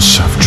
Shove.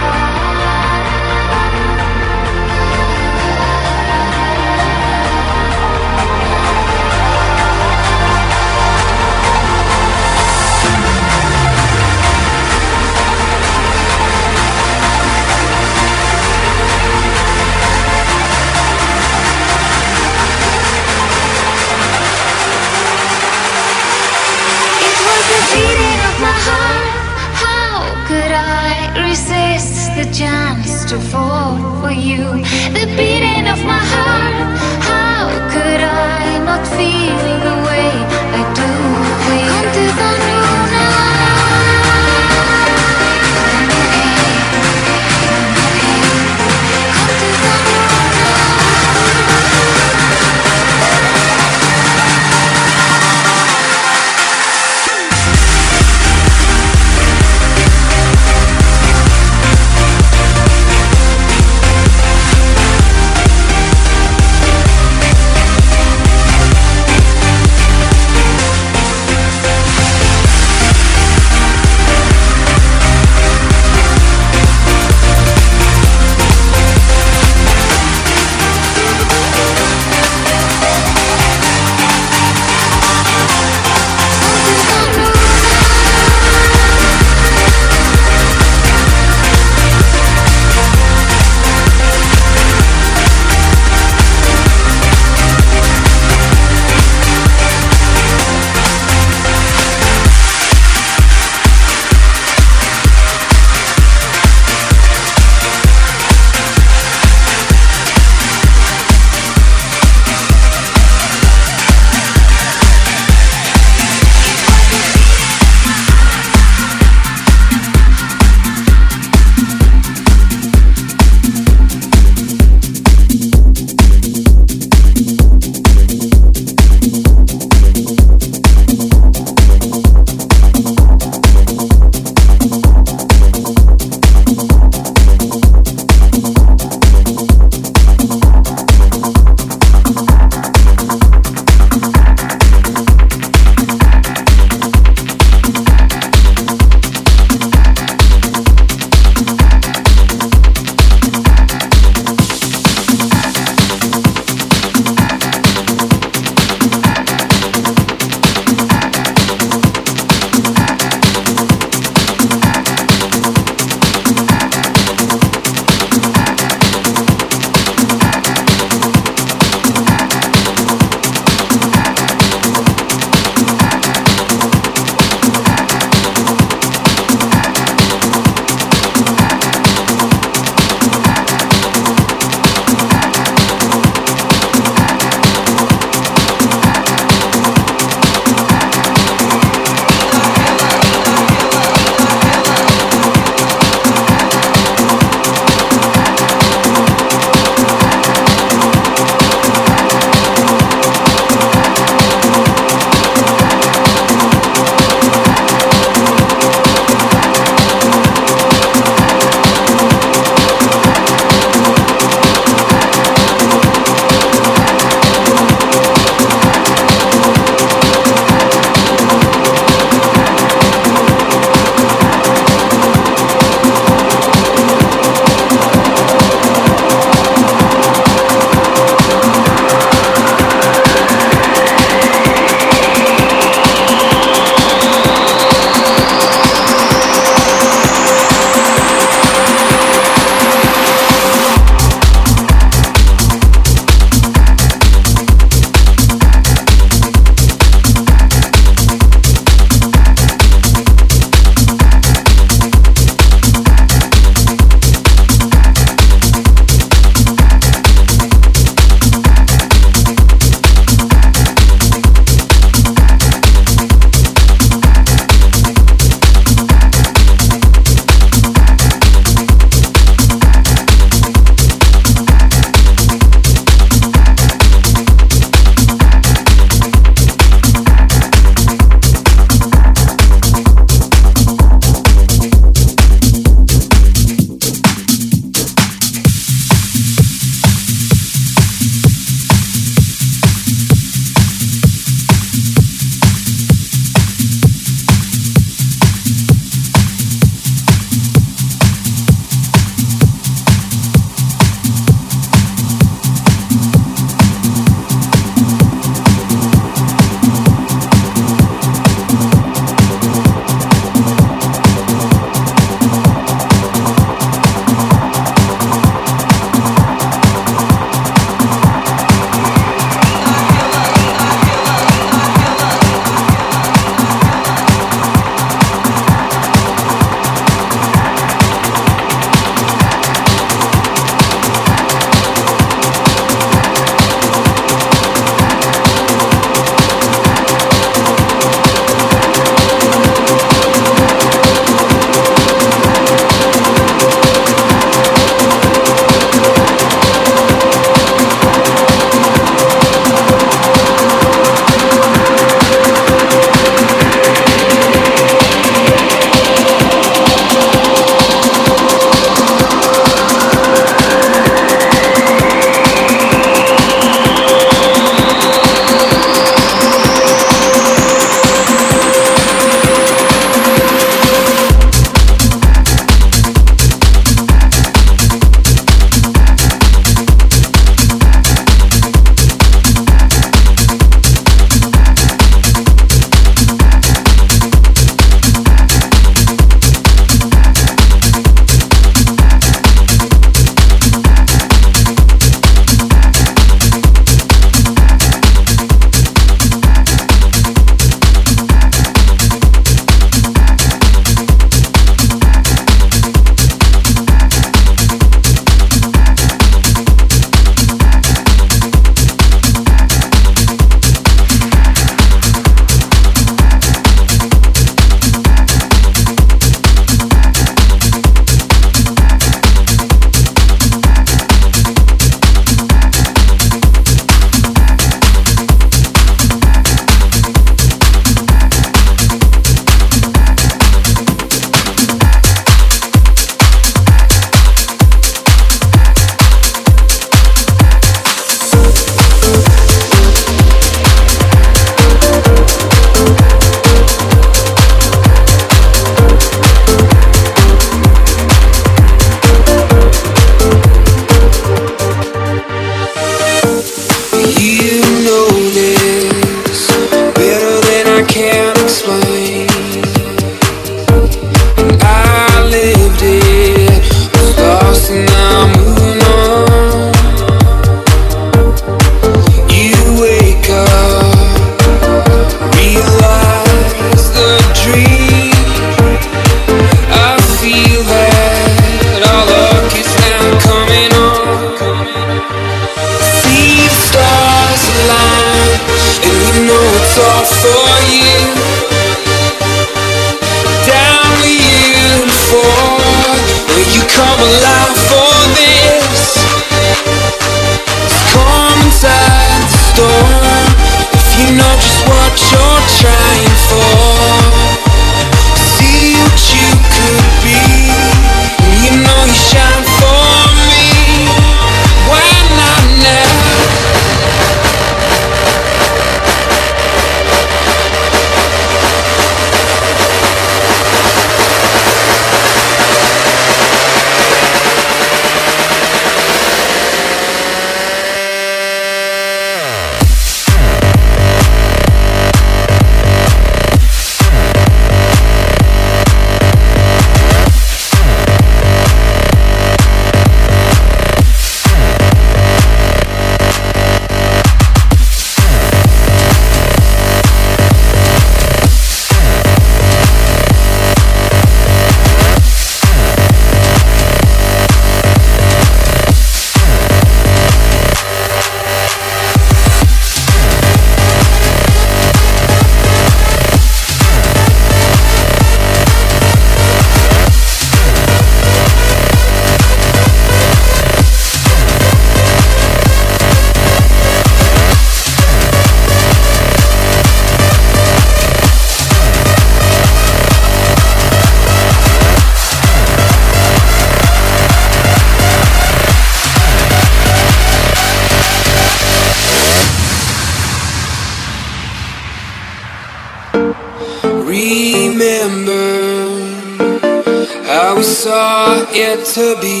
To be.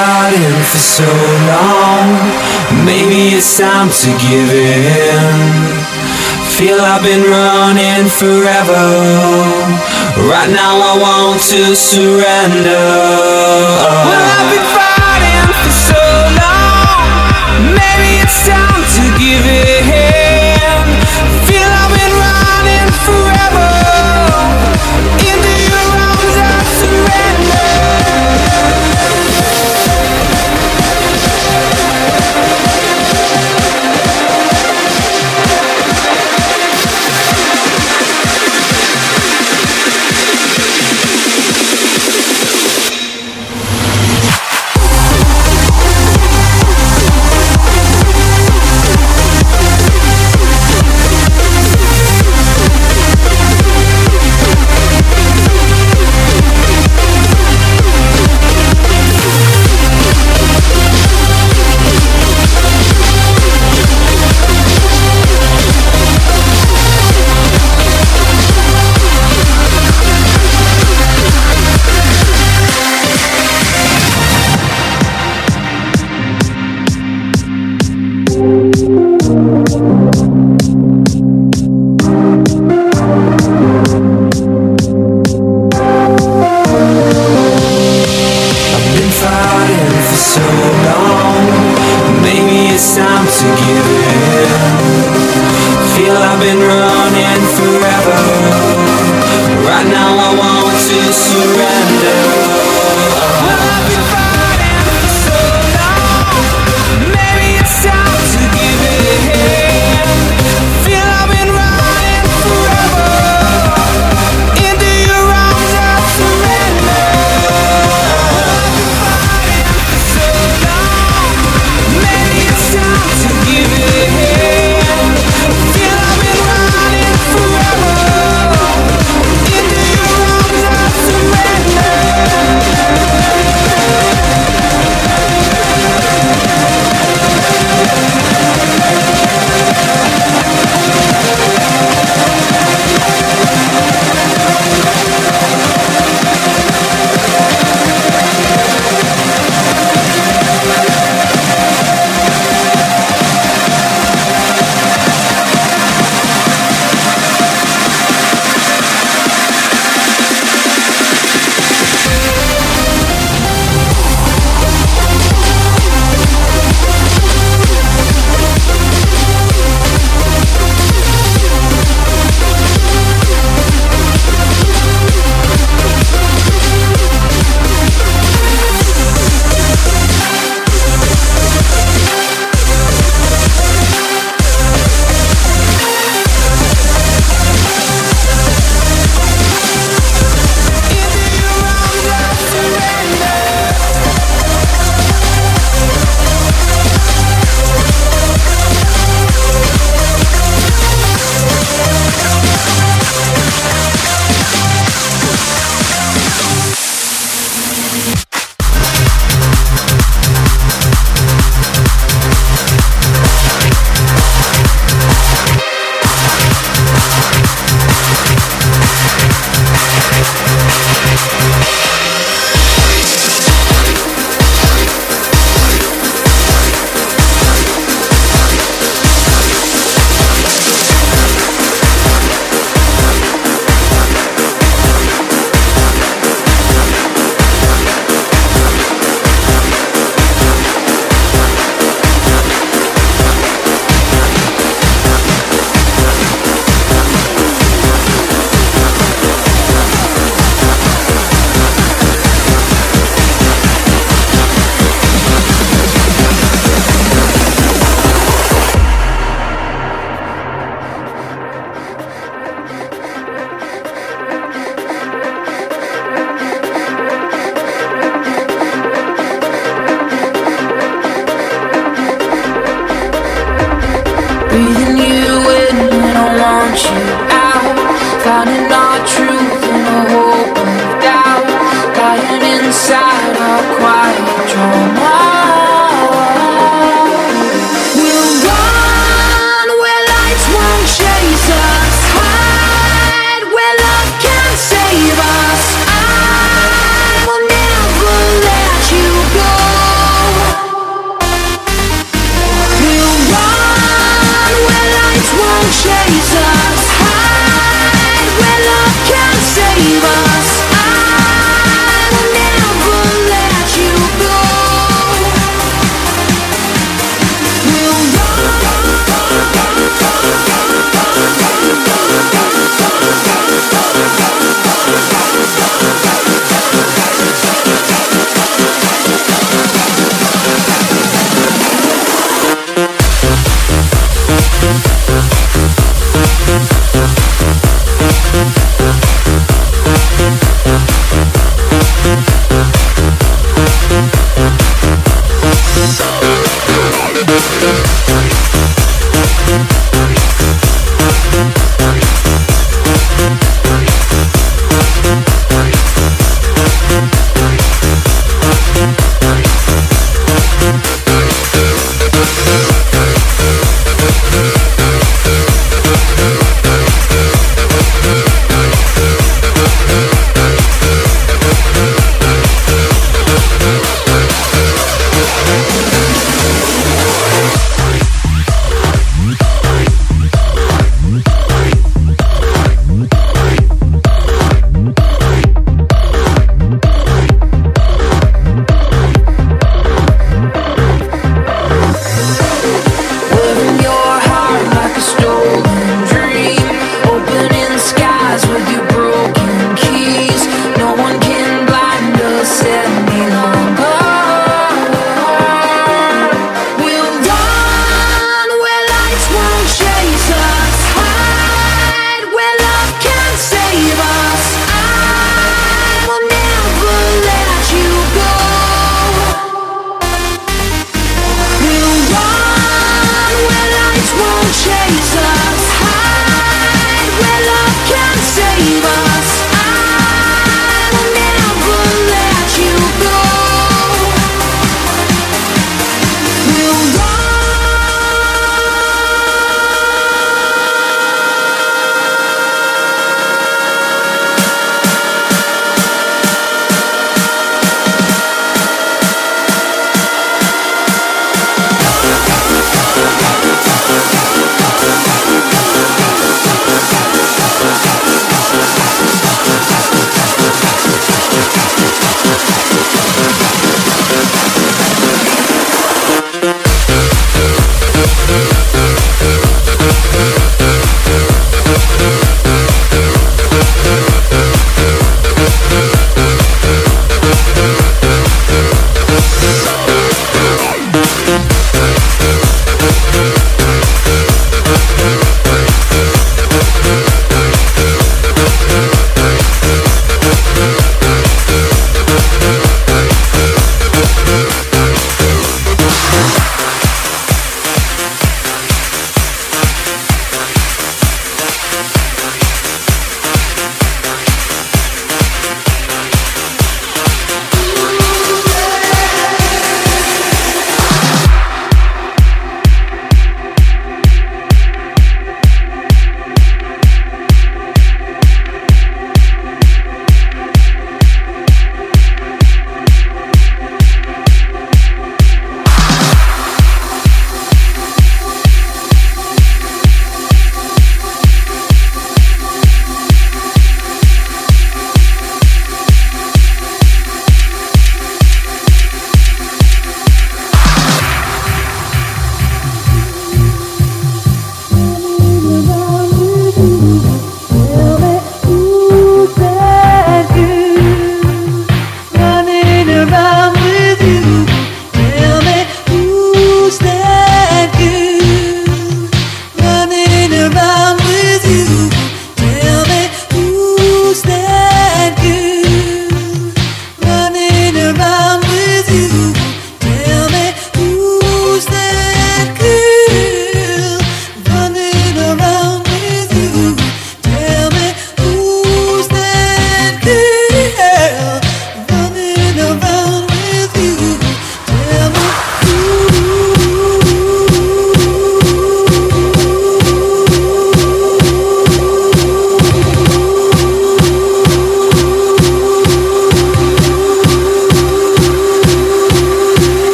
doubted for so long. Maybe it's time to give in. Feel I've been running forever. Right now I want to surrender. Well,